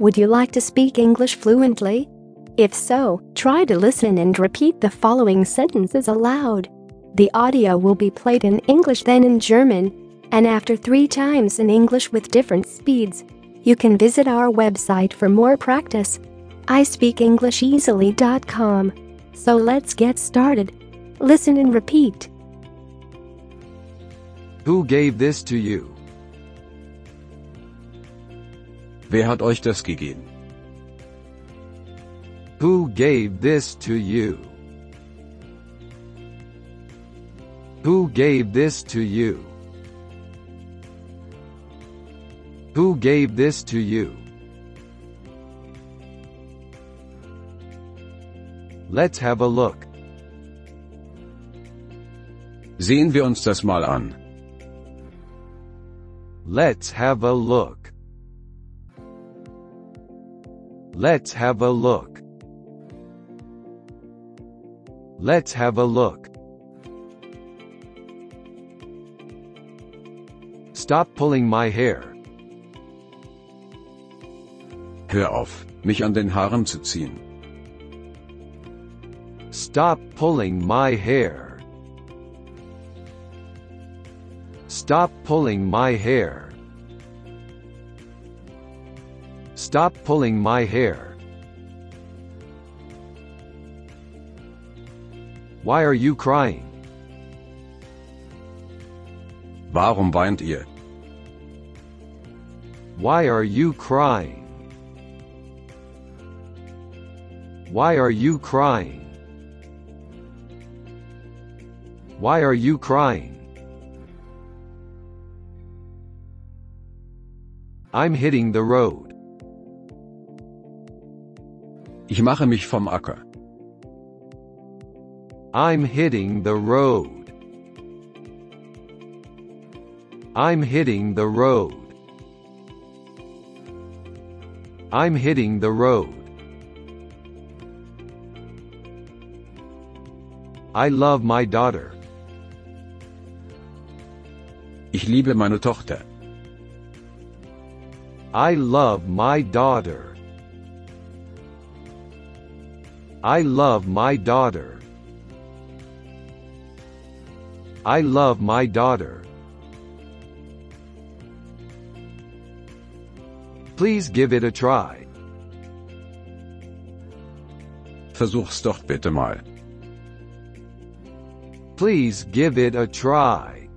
Would you like to speak English fluently? If so, try to listen and repeat the following sentences aloud. The audio will be played in English then in German, and after three times in English with different speeds. You can visit our website for more practice. ispeakenglisheasily.com. So let's get started. Listen and repeat. Who gave this to you? Wer hat euch das gegeben? Who gave this to you? Who gave this to you? Who gave this to you? Let's have a look. Sehen wir uns das mal an. Let's have a look. Let's have a look. Let's have a look. Stop pulling my hair. Hör auf, mich an den Haaren zu ziehen. Stop pulling my hair. Stop pulling my hair. Stop pulling my hair. Why are you crying? Warum weint ihr? Why are you crying? Why are you crying? Why are you crying? I'm hitting the road. Ich mache mich vom Acker. I'm hitting the road. I'm hitting the road. I'm hitting the road. I love my daughter. Ich liebe meine Tochter. I love my daughter. I love my daughter. I love my daughter. Please give it a try. Versuch's doch bitte mal. Please give it a try.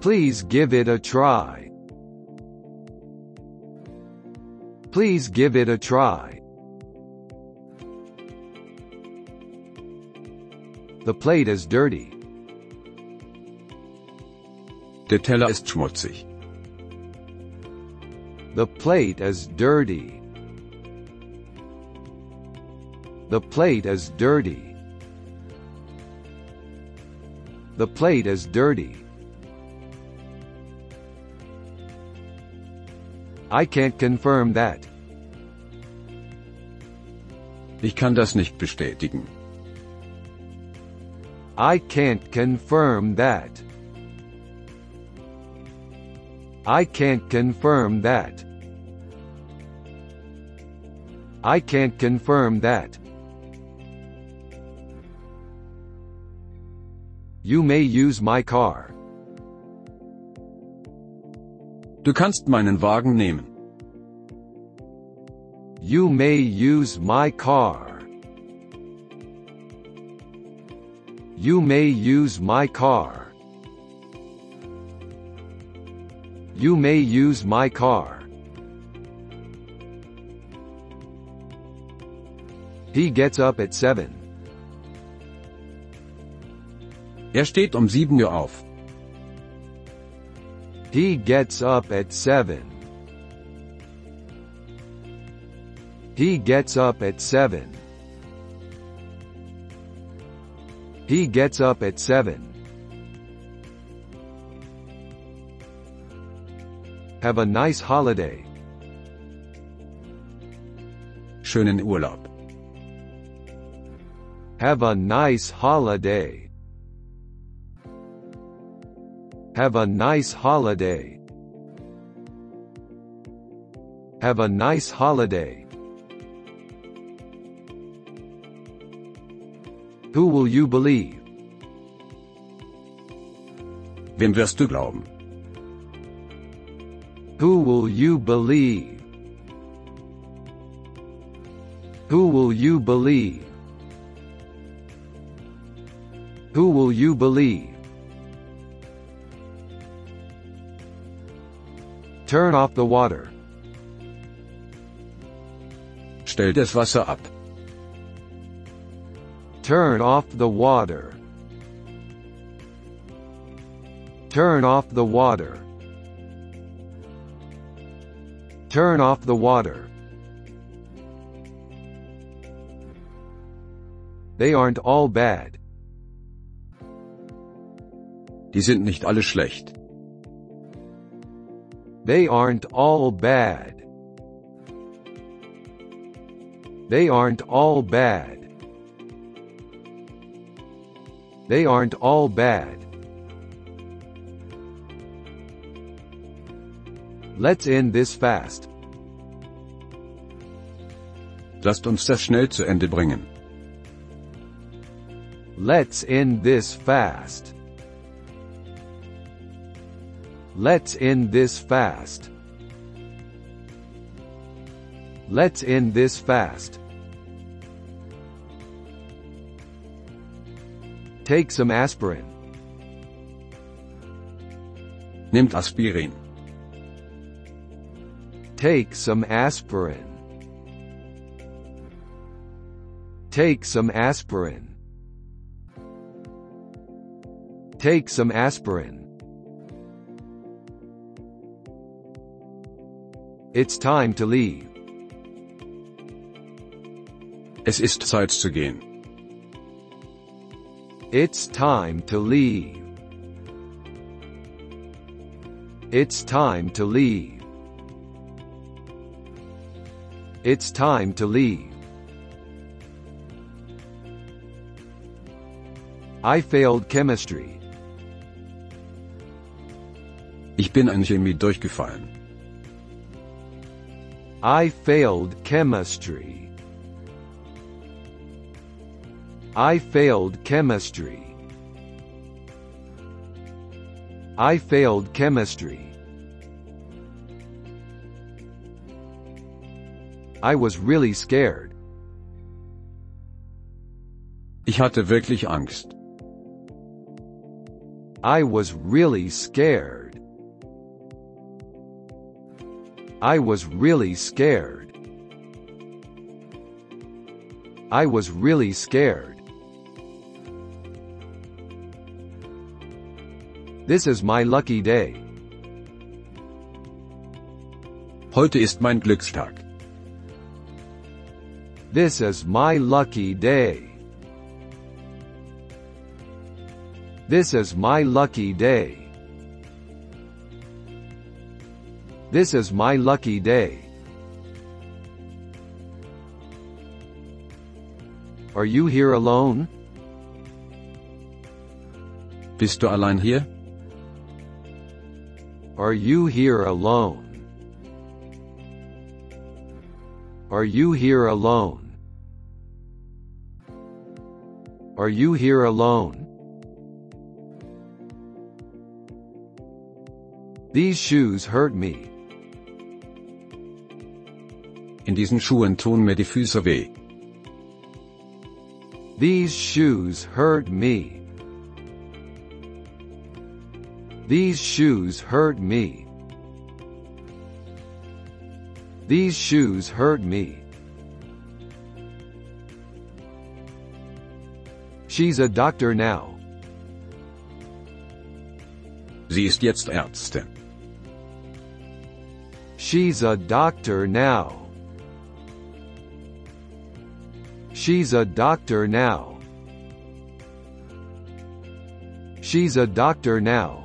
Please give it a try. Please give it a try. The plate is dirty. Der Teller ist schmutzig. The plate is dirty. The plate is dirty. The plate is dirty. I can't confirm that. Ich kann das nicht bestätigen. I can't confirm that. I can't confirm that. I can't confirm that. You may use my car. Du kannst meinen Wagen nehmen. You may use my car. You may use my car. You may use my car. He gets up at 7. Er steht um 7 Uhr auf. He gets up at 7. He gets up at 7. He gets up at 7. Have a nice holiday. Schönen Urlaub. Have a nice holiday. Have a nice holiday. Have a nice holiday. Who will you believe? Wem wirst du glauben? Who will you believe? Who will you believe? Who will you believe? Turn off the water. Stell das Wasser ab. Turn off the water. Turn off the water. Turn off the water. They aren't all bad. Die sind nicht alle schlecht. They aren't all bad. They aren't all bad. They aren't all bad. Let's end this fast. Lasst uns das schnell zu Ende bringen. Let's end this fast. Let's end this fast. Let's end this fast. Take some aspirin. Nimmt Aspirin. Take some aspirin. Take some aspirin. Take some aspirin. It's time to leave. Es ist Zeit zu gehen. It's time to leave. It's time to leave. It's time to leave. I failed chemistry. Ich bin in Chemie durchgefallen. I failed chemistry. I failed chemistry. I failed chemistry. I was really scared. Ich hatte wirklich Angst. I was really scared. I was really scared. I was really scared. This is my lucky day. Heute ist mein Glückstag. This is my lucky day. This is my lucky day. This is my lucky day. Are you here alone? Bist du allein hier? Are you here alone? Are you here alone? Are you here alone? These shoes hurt me. In diesen Schuhen tun mir die Füße weh. These shoes hurt me. These shoes hurt me. These shoes hurt me. She's a doctor now. Sie ist jetzt Ärztin. She's a doctor now. She's a doctor now. She's a doctor now.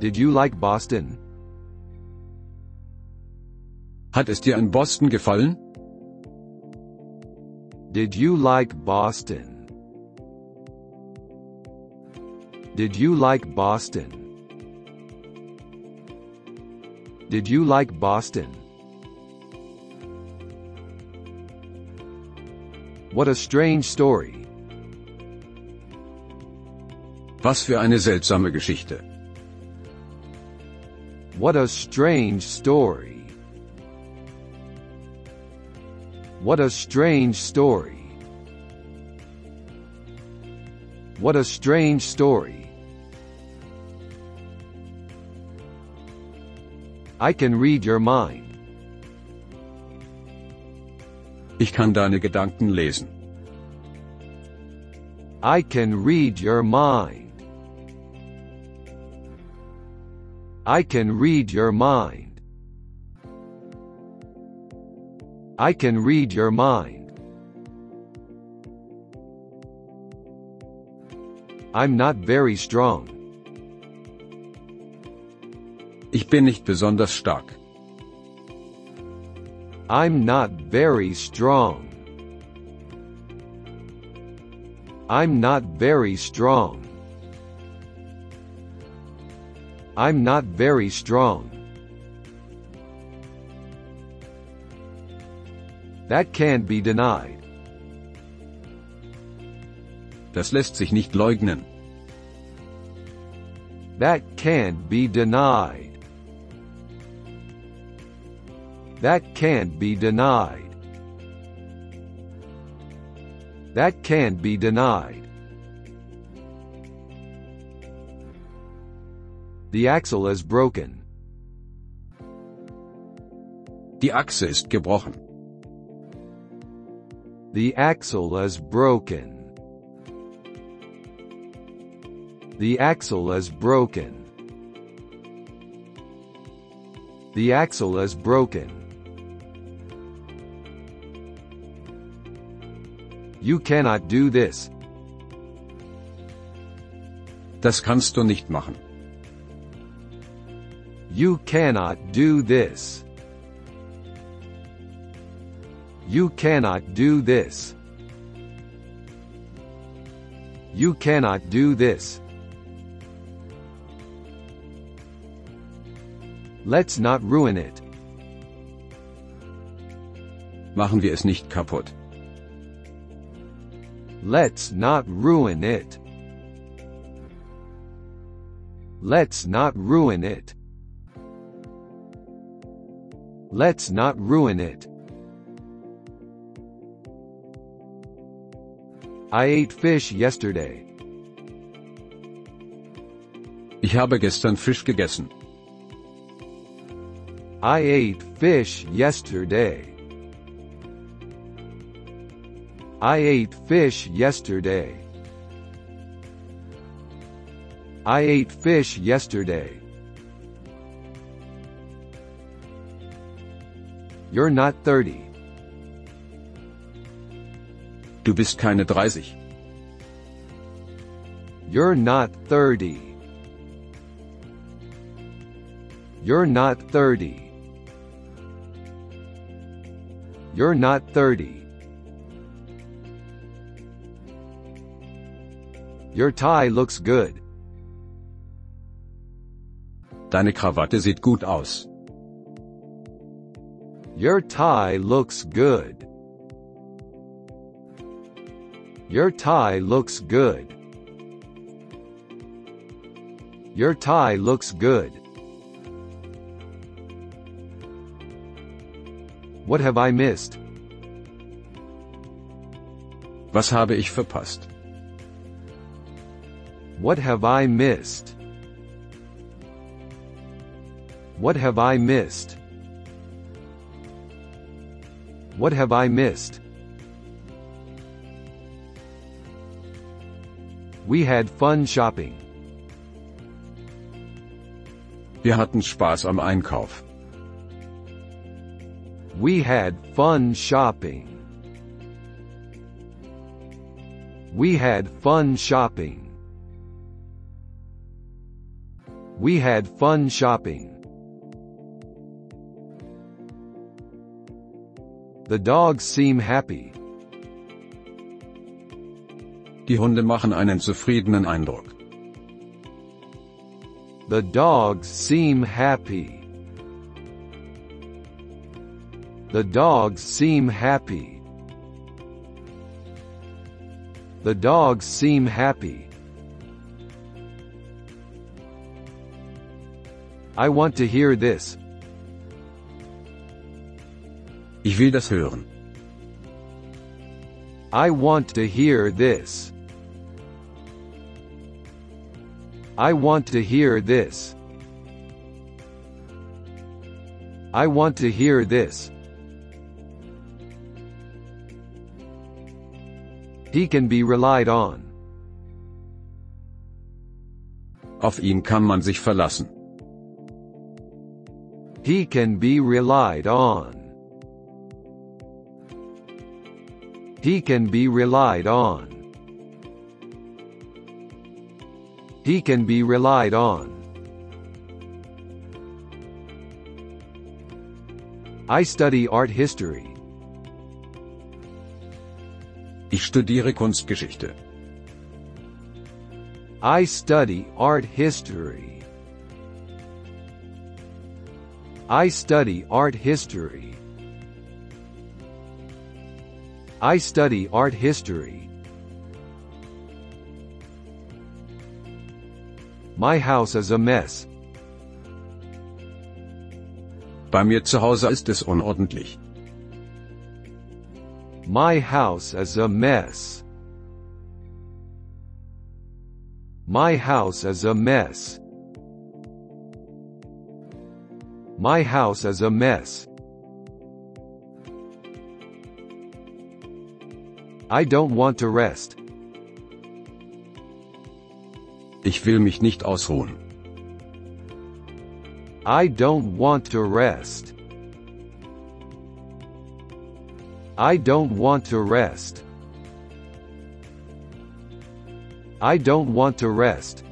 Did you like Boston? Hat es dir in Boston gefallen? Did you like Boston? Did you like Boston? Did you like Boston? What a strange story. Was für eine seltsame Geschichte. What a strange story. What a strange story. What a strange story. I can read your mind. Ich kann deine Gedanken lesen. I can read your mind. I can read your mind. I can read your mind. I'm not very strong. Ich bin nicht besonders stark. I'm not very strong. I'm not very strong. I'm not very strong. That can't be denied. Das lässt sich nicht leugnen. That can't be denied. That can't be denied. That can't be denied. The axle is broken. Die Achse ist gebrochen. The axle is broken. The axle is broken. The axle is broken. You cannot do this. Das kannst du nicht machen. You cannot do this. You cannot do this. You cannot do this. Let's not ruin it. Machen wir es nicht kaputt. Let's not ruin it. Let's not ruin it. Let's not ruin it. I ate fish yesterday. Ich habe gestern Fisch gegessen. I ate fish yesterday. I ate fish yesterday. I ate fish yesterday. You're not 30. Du bist keine 30. You're not 30. You're not 30. You're not 30. Your tie looks good. Deine Krawatte sieht gut aus. Your tie looks good. Your tie looks good. Your tie looks good. What have I missed? Was habe ich verpasst? What have I missed? What have I missed? What have I missed? We had fun shopping. Wir hatten Spaß am Einkauf. We had fun shopping. We had fun shopping. We had fun shopping. The dogs seem happy. Die Hunde machen einen zufriedenen Eindruck. The dogs seem happy. The dogs seem happy. The dogs seem happy. I want to hear this. Ich will das hören. I want to hear this. I want to hear this. I want to hear this. He can be relied on. Auf ihn kann man sich verlassen. He can be relied on. He can be relied on. He can be relied on. I study art history. Ich studiere Kunstgeschichte. I study art history. I study art history. I study art history. My house is a mess. Bei mir zu Hause ist es unordentlich. My house is a mess. My house is a mess. My house is a mess. I don't want to rest. Ich will mich nicht ausruhen. I don't want to rest. I don't want to rest. I don't want to rest.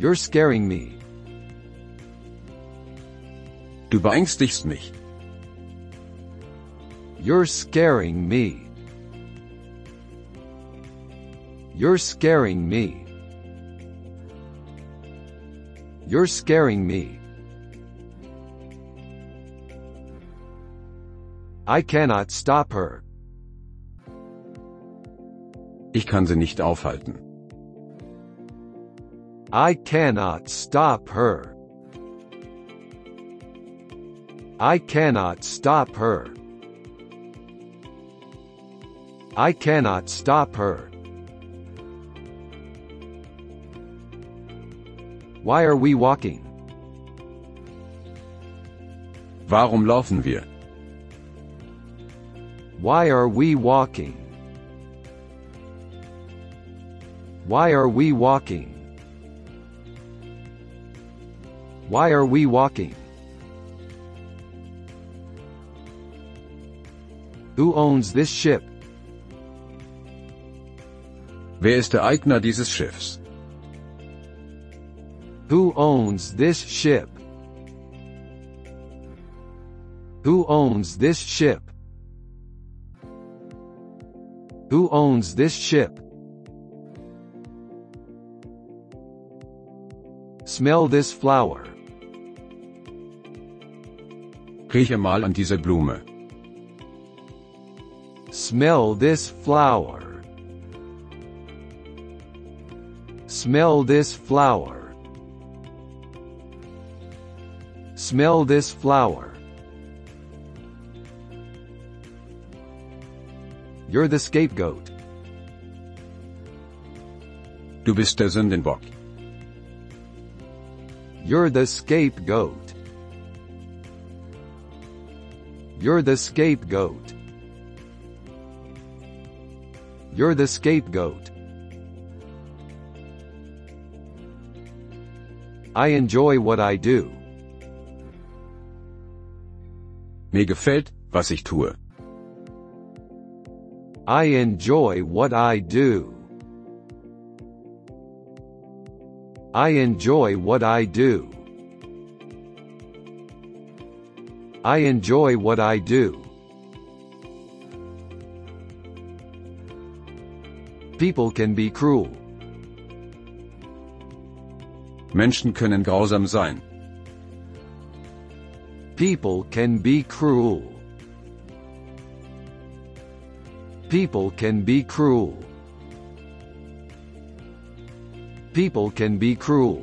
You're scaring me. Du beängstigst mich. You're scaring me. You're scaring me. You're scaring me. I cannot stop her. Ich kann sie nicht aufhalten. I cannot stop her. I cannot stop her. I cannot stop her. Why are we walking? Warum laufen wir? Why are we walking? Why are we walking? Why are we walking? Who owns this ship? Wer ist der Eigner dieses Schiffs? Who owns this ship? Who owns this ship? Who owns this ship? Smell this flower. Rieche mal an diese Blume. Smell this flower. Smell this flower. Smell this flower. You're the scapegoat. Du bist der Sündenbock. You're the scapegoat. You're the scapegoat. You're the scapegoat. I enjoy what I do. Mir gefällt, was ich tue. I enjoy what I do. I enjoy what I do. I enjoy what I do. People can be cruel. Menschen können grausam sein. People can be cruel. People can be cruel. People can be cruel.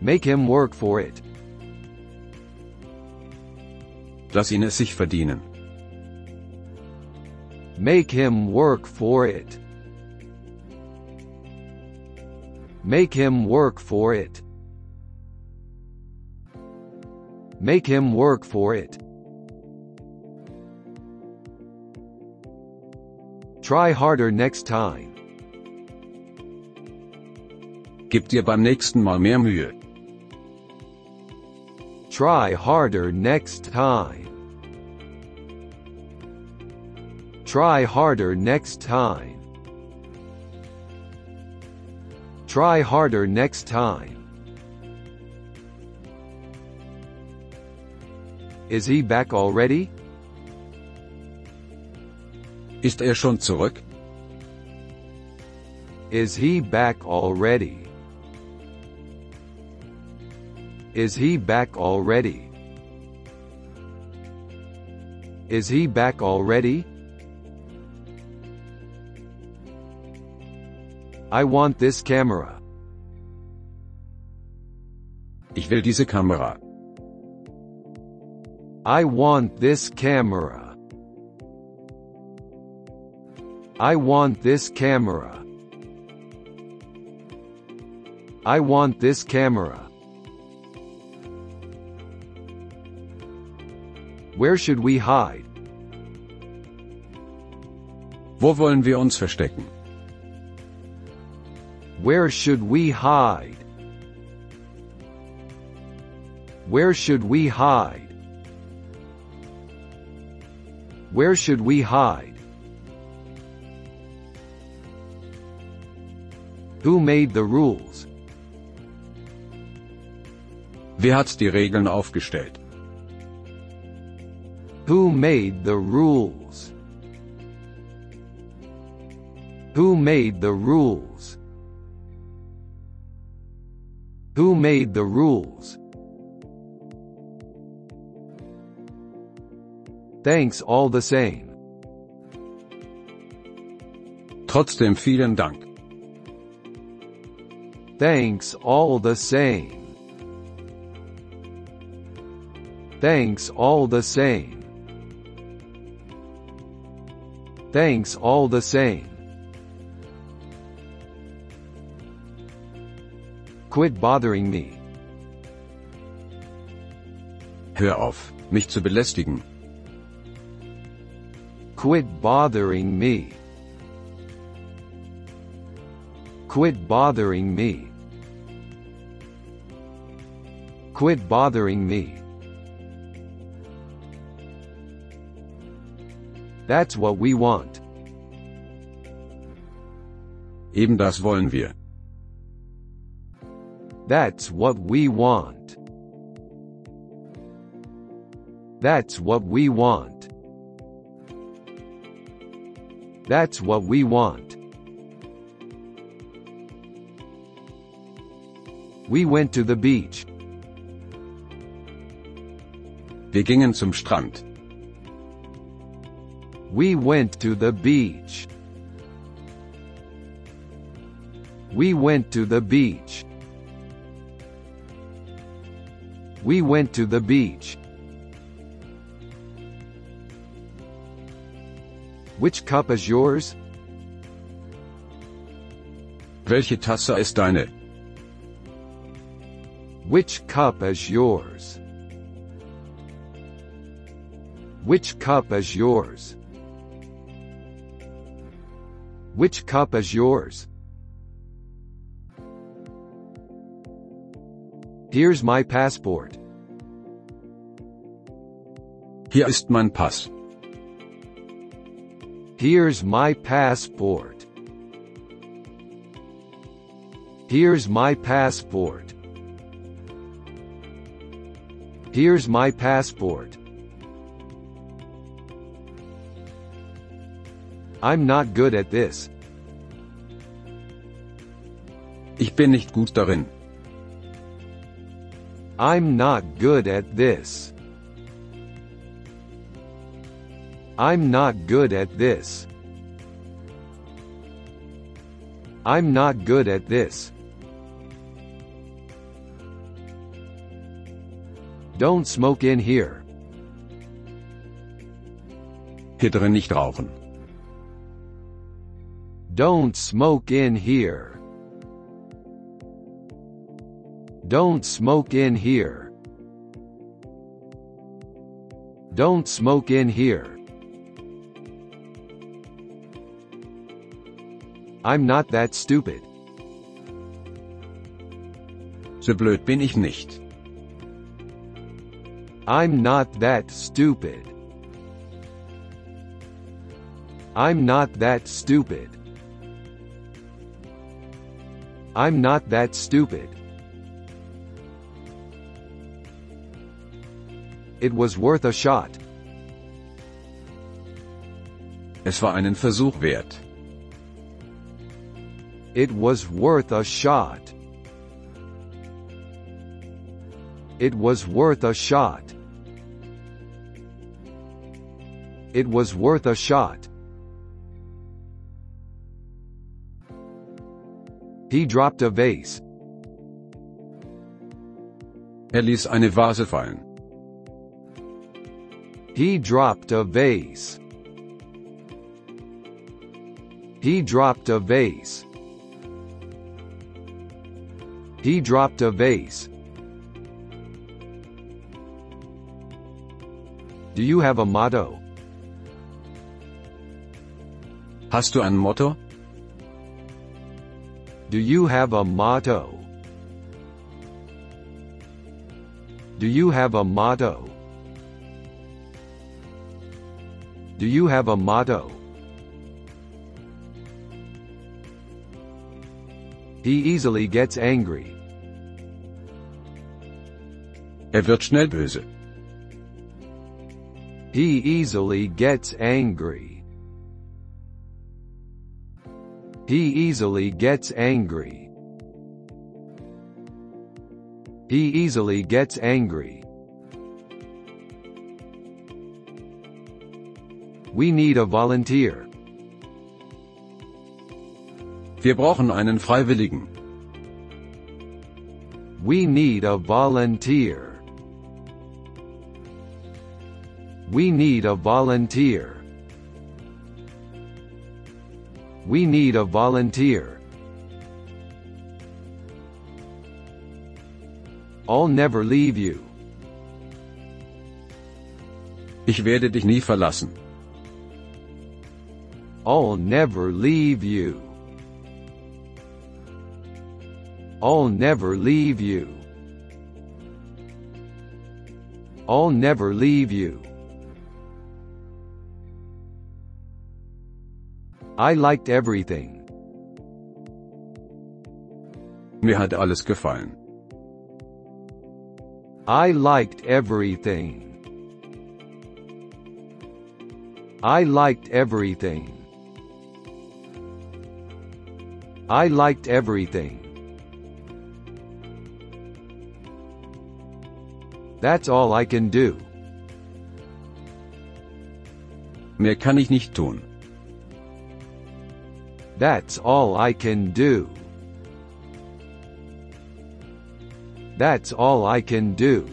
Make him work for it. Lass ihn es sich verdienen. Make him work for it. Make him work for it. Make him work for it. Try harder next time. Gib dir beim nächsten Mal mehr Mühe. Try harder next time. Try harder next time. Try harder next time. Is he back already? Ist er schon zurück? Is he back already? Is he back already? Is he back already? I want this camera. Ich will diese Kamera. I want this camera. I want this camera. I want this camera. Where should we hide? Wo wollen wir uns verstecken? Where should we hide? Where should we hide? Where should we hide? Who made the rules? Wer hat die Regeln aufgestellt? Who made the rules? Who made the rules? Who made the rules? Thanks all the same. Trotzdem vielen Dank. Thanks all the same. Thanks all the same. Thanks all the same. Quit bothering me. Hör auf, mich zu belästigen. Quit bothering me. Quit bothering me. Quit bothering me. That's what we want. Eben das wollen wir. That's what we want. That's what we want. That's what we want. We went to the beach. Wir gingen zum Strand. We went to the beach. We went to the beach. We went to the beach. Which cup is yours? Welche Tasse ist deine? Which cup is yours? Which cup is yours? Which cup is yours? Here's my passport. Hier ist mein Pass. Here's my passport. Here's my passport. Here's my passport. I'm not good at this. Ich bin nicht gut darin. I'm not good at this. I'm not good at this. I'm not good at this. Don't smoke in here. Hier drin nicht rauchen. Don't smoke in here. Don't smoke in here. Don't smoke in here. I'm not that stupid. So blöd bin ich nicht. I'm not that stupid. I'm not that stupid. I'm not that stupid. It was worth a shot. Es war einen Versuch wert. It was worth a shot. It was worth a shot. It was worth a shot. He dropped a vase. Er ließ eine Vase fallen. He dropped a vase. He dropped a vase. He dropped a vase. Do you have a motto? Hast du ein Motto? Do you have a motto? Do you have a motto? Do you have a motto? He easily gets angry. Er wird schnell böse. He easily gets angry. He easily gets angry. He easily gets angry. We need a volunteer. Wir brauchen einen Freiwilligen. We need a volunteer. We need a volunteer. We need a volunteer. I'll never leave you. Ich werde dich nie verlassen. I'll never leave you. I'll never leave you. I'll never leave you. I liked everything. Mir hat alles gefallen. I liked everything. I liked everything. I liked everything. That's all I can do. Mehr kann ich nicht tun. That's all I can do. That's all I can do.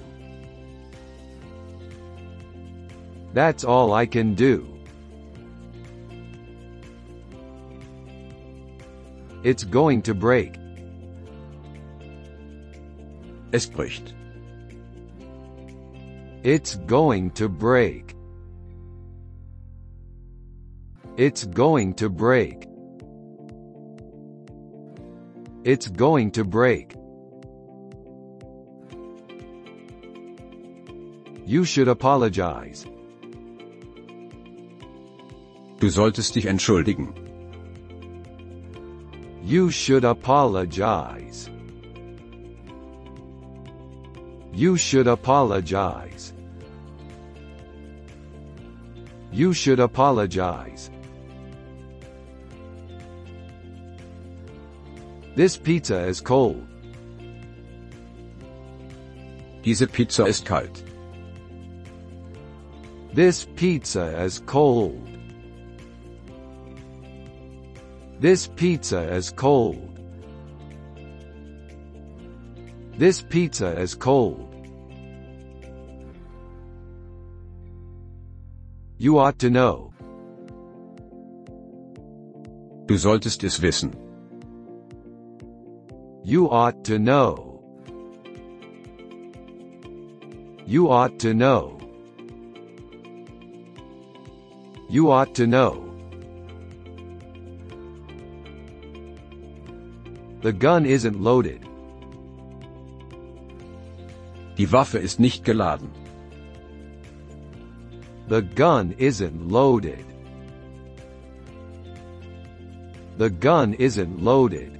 That's all I can do. It's going to break. Es bricht. It's going to break. It's going to break. It's going to break. You should apologize. Du solltest dich entschuldigen. You should apologize. You should apologize. You should apologize. This pizza is cold. Diese Pizza ist kalt. This pizza is cold. This pizza is cold. This pizza is cold. You ought to know. Du solltest es wissen. You ought to know. You ought to know. You ought to know. The gun isn't loaded. Die Waffe ist nicht geladen. The gun isn't loaded. The gun isn't loaded.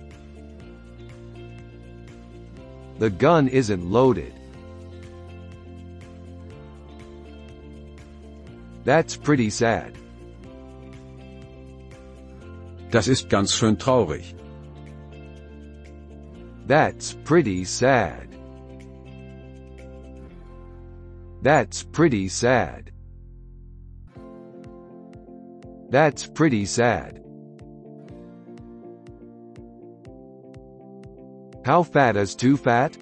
The gun isn't loaded. That's pretty sad. Das ist ganz schön traurig. That's pretty sad. That's pretty sad. That's pretty sad. How fat is too fat?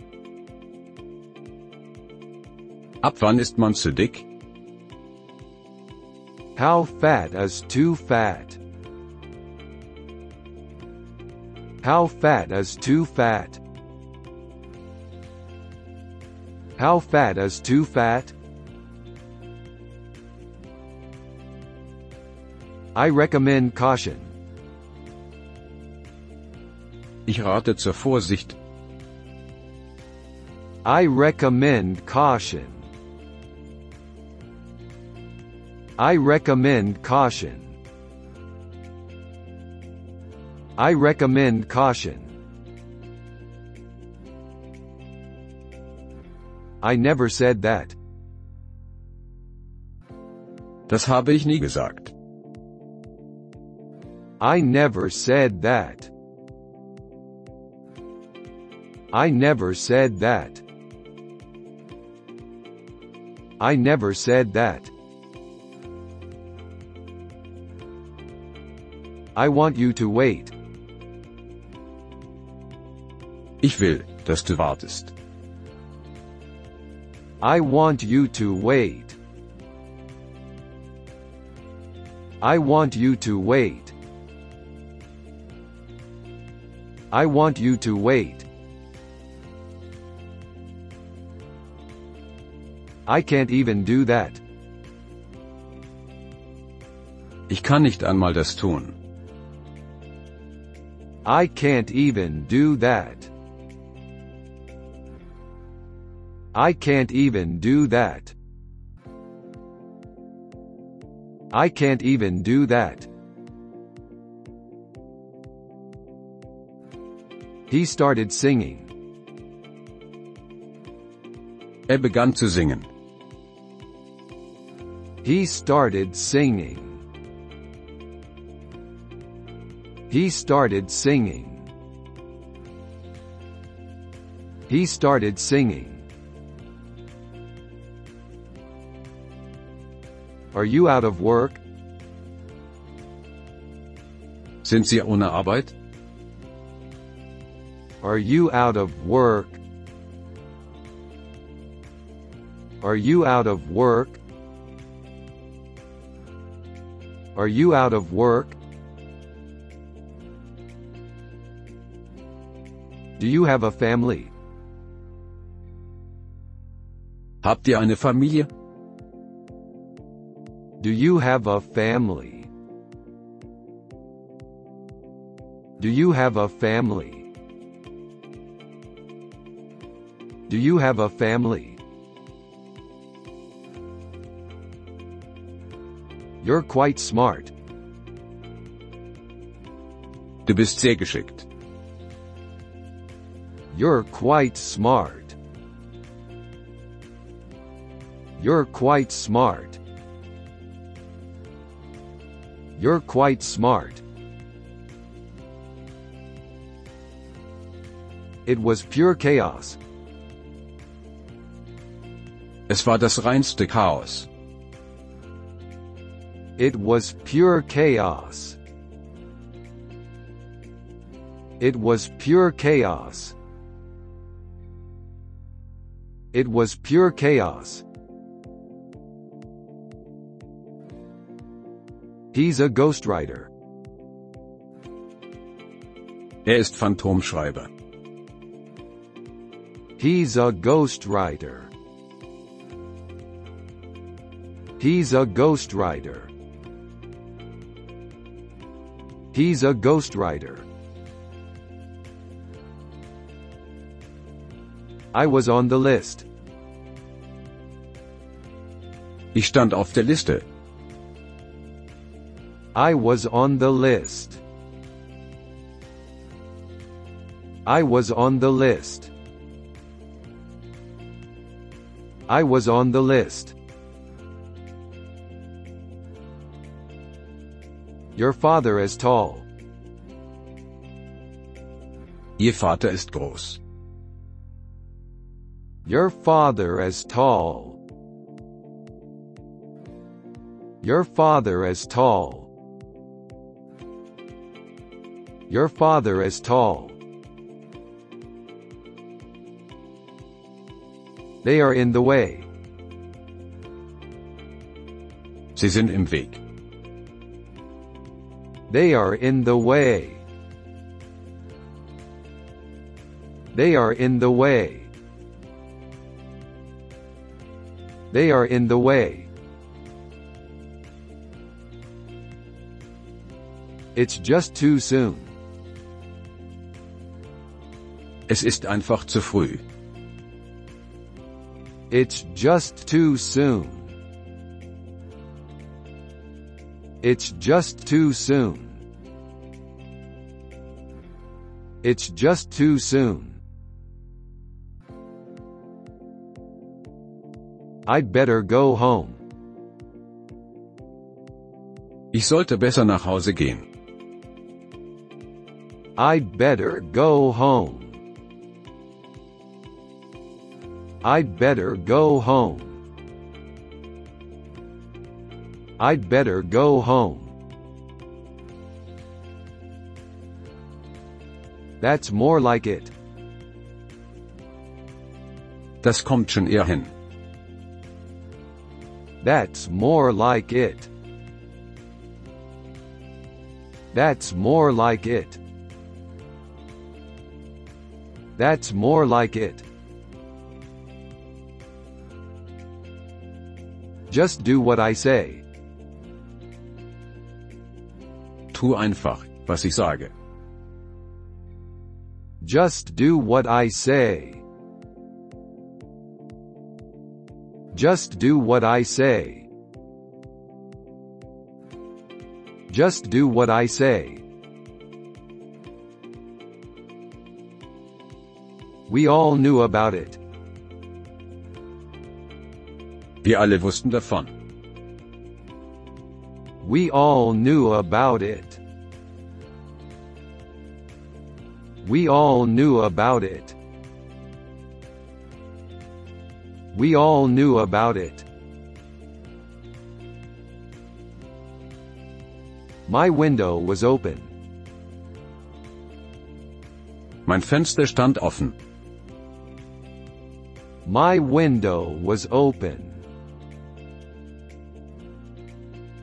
Ab wann ist man zu dick? How fat is too fat? How fat is too fat? How fat is too fat? I recommend caution. Ich rate zur Vorsicht. I recommend caution. I recommend caution. I recommend caution. I never said that. Das habe ich nie gesagt. I never said that. I never said that. I never said that. I want you to wait. Ich will, dass du wartest. I want you to wait. I want you to wait. I want you to wait. I can't even do that. Ich kann nicht einmal das tun. I can't even do that. I can't even do that. I can't even do that. He started singing. Er begann zu singen. He started singing. He started singing. He started singing. Are you out of work? Sind Sie ohne Arbeit? Are you out of work? Are you out of work? Are you out of work? Do you have a family? Habt ihr eine Familie? Do you have a family? Do you have a family? Do you have a family? You're quite smart. Du bist sehr geschickt. You're quite smart. You're quite smart. You're quite smart. It was pure chaos. Es war das reinste Chaos. It was pure chaos. It was pure chaos. It was pure chaos. He's a ghostwriter. Er ist Phantomschreiber. He's a ghostwriter. He's a ghostwriter. He's a ghostwriter. I was on the list. Ich stand auf der Liste. I was on the list. I was on the list. I was on the list. Your father is tall. Ihr Vater ist groß. Your father is tall. Your father is tall. Your father is tall. They are in the way. Sie sind im Weg. They are in the way. They are in the way. They are in the way. It's just too soon. Es ist einfach zu früh. It's just too soon. It's just too soon. It's just too soon. I'd better go home. Ich sollte besser nach Hause gehen. I'd better go home. I'd better go home. I'd better go home. That's more like it. Das kommt schon eher hin. That's more like it. That's more like it. That's more like it. Just do what I say. Tu einfach, was ich sage. Just do what I say. Just do what I say. Just do what I say. We all knew about it. Wir alle wussten davon. We all knew about it. We all knew about it. We all knew about it. My window was open. Mein Fenster stand offen. My window was open.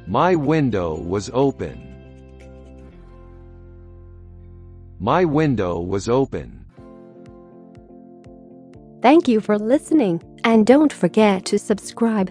My window was open. My window was open. Thank you for listening, and don't forget to subscribe.